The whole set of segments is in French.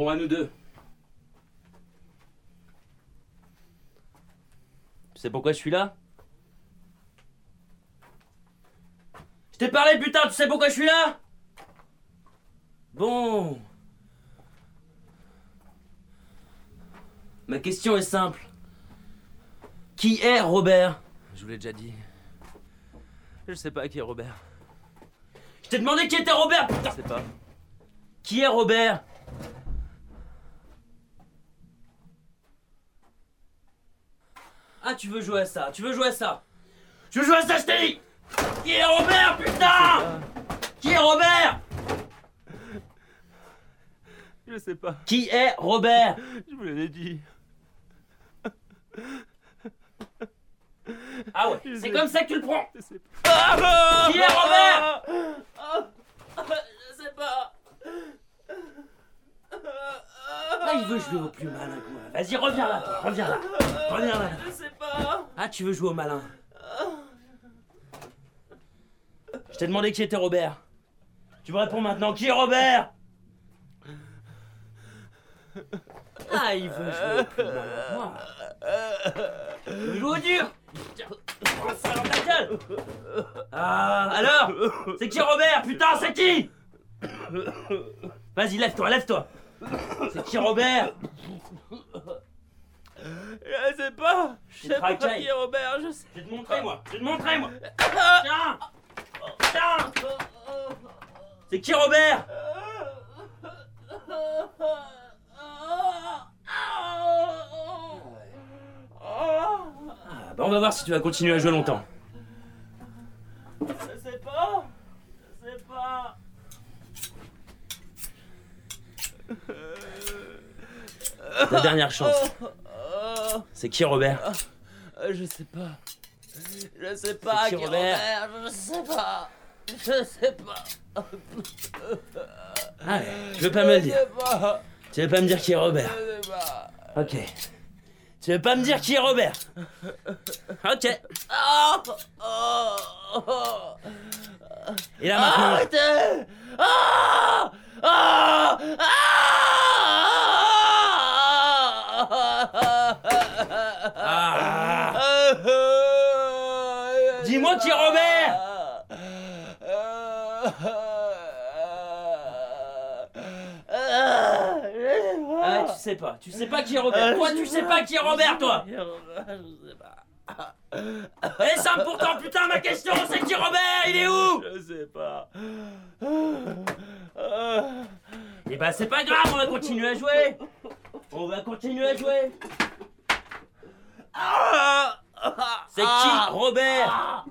Bon, à nous deux. Tu sais pourquoi je suis là? Je t'ai parlé, putain, tu sais pourquoi je suis là? Bon. Ma question est simple. Qui est Robert? Je vous l'ai déjà dit. Je sais pas qui est Robert. Je t'ai demandé qui était Robert, putain Je sais pas. Qui est Robert? Ah, tu veux jouer à ça Tu veux jouer à ça Tu veux jouer à ça, je t'ai dit Qui est Robert, putain Qui est Robert Je sais pas. Qui est Robert Je vous l'ai dit. Ah ouais, Je c'est comme ça que tu le prends Je sais pas. Qui est Robert Je sais pas. Ah, il veut jouer au plus malin que moi. Vas-y, reviens là, toi, reviens là. Reviens là. Je sais pas. Ah, tu veux jouer au malin Je t'ai demandé qui était Robert. Tu me réponds maintenant, qui est Robert? Ah, il veut jouer au plus malin que moi. Il veut jouer au dur gueule Ah, alors? C'est qui Robert? Putain, c'est qui? Vas-y, lève-toi, lève-toi C'est qui Robert Je sais pas. Je sais pas qui est Robert. Je sais. Je vais te montrer, moi Je vais te montrer, moi Tiens Tiens C'est qui Robert Ah, bah on va voir si tu vas continuer à jouer longtemps. Je sais pas. Je sais pas. La dernière chance. C'est qui Robert Euh, Je sais pas. Je sais pas qui, Robert Robert. Je sais pas. Je sais pas. Ah ouais, tu veux pas me le dire pas. Tu veux pas me dire qui est Robert Je sais pas. Ok. Tu veux pas me dire qui est Robert Ok. Ah Oh Oh Et là maintenant, Arrêtez Ah Ah Ah. Est Robert. Ah, tu sais pas, tu sais pas qui est Robert. Toi, tu sais pas qui est Robert, toi. Je sais pas. Eh, simple pourtant, putain, ma question, c'est qui Robert? Il est où? Je sais pas. Eh bah, c'est pas grave, on va continuer à jouer. On va continuer à jouer. C'est qui Robert?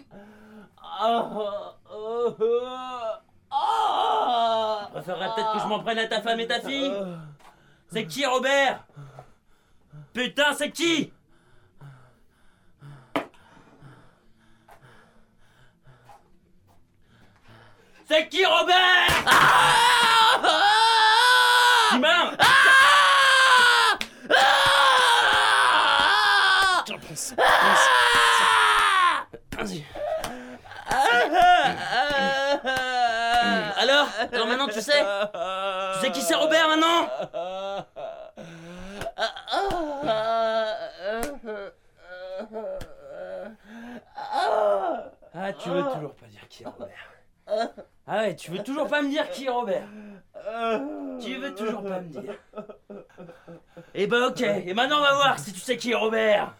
Préférerais peut-être que je m'en prenne à ta femme et ta fille. C'est qui Robert? Putain, c'est qui? C'est qui Robert? Timon Tiens, Alors Alors maintenant tu sais. Tu sais qui c'est Robert maintenant? Ah tu veux toujours pas dire qui est Robert. Ah ouais tu veux toujours pas me dire qui est Robert. Tu veux toujours pas me dire. Eh ben ok. Et maintenant on va voir si tu sais qui est Robert